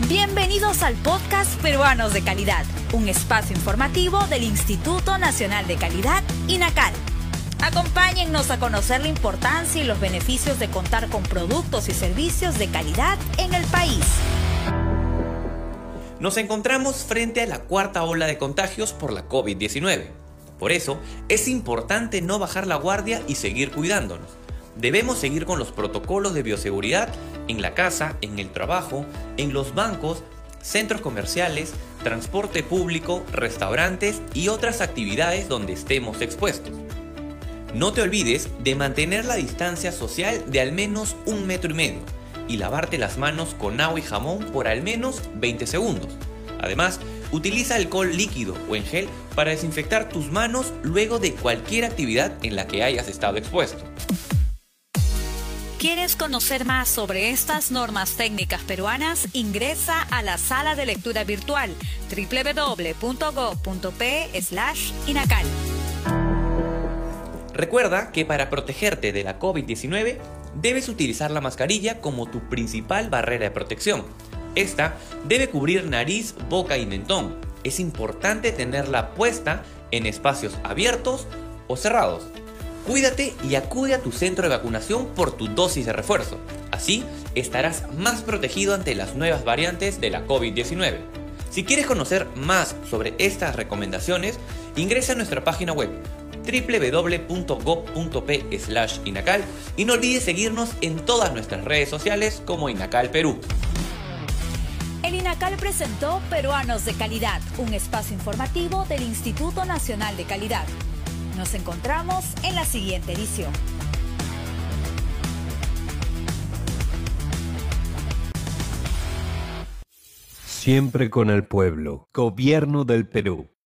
Bienvenidos al podcast Peruanos de Calidad, un espacio informativo del Instituto Nacional de Calidad, INACAL. Acompáñennos a conocer la importancia y los beneficios de contar con productos y servicios de calidad en el país. Nos encontramos frente a la cuarta ola de contagios por la COVID-19. Por eso, es importante no bajar la guardia y seguir cuidándonos. Debemos seguir con los protocolos de bioseguridad en la casa, en el trabajo, en los bancos, centros comerciales, transporte público, restaurantes y otras actividades donde estemos expuestos. No te olvides de mantener la distancia social de al menos un metro y medio y lavarte las manos con agua y jamón por al menos 20 segundos. Además, utiliza alcohol líquido o en gel para desinfectar tus manos luego de cualquier actividad en la que hayas estado expuesto. ¿Quieres conocer más sobre estas normas técnicas peruanas? Ingresa a la sala de lectura virtual www.go.p/inacal. Recuerda que para protegerte de la COVID-19 debes utilizar la mascarilla como tu principal barrera de protección. Esta debe cubrir nariz, boca y mentón. Es importante tenerla puesta en espacios abiertos o cerrados. Cuídate y acude a tu centro de vacunación por tu dosis de refuerzo. Así estarás más protegido ante las nuevas variantes de la COVID-19. Si quieres conocer más sobre estas recomendaciones, ingresa a nuestra página web www.gov.p/inacal y no olvides seguirnos en todas nuestras redes sociales como Inacal Perú. El INACAL presentó Peruanos de Calidad, un espacio informativo del Instituto Nacional de Calidad. Nos encontramos en la siguiente edición. Siempre con el pueblo. Gobierno del Perú.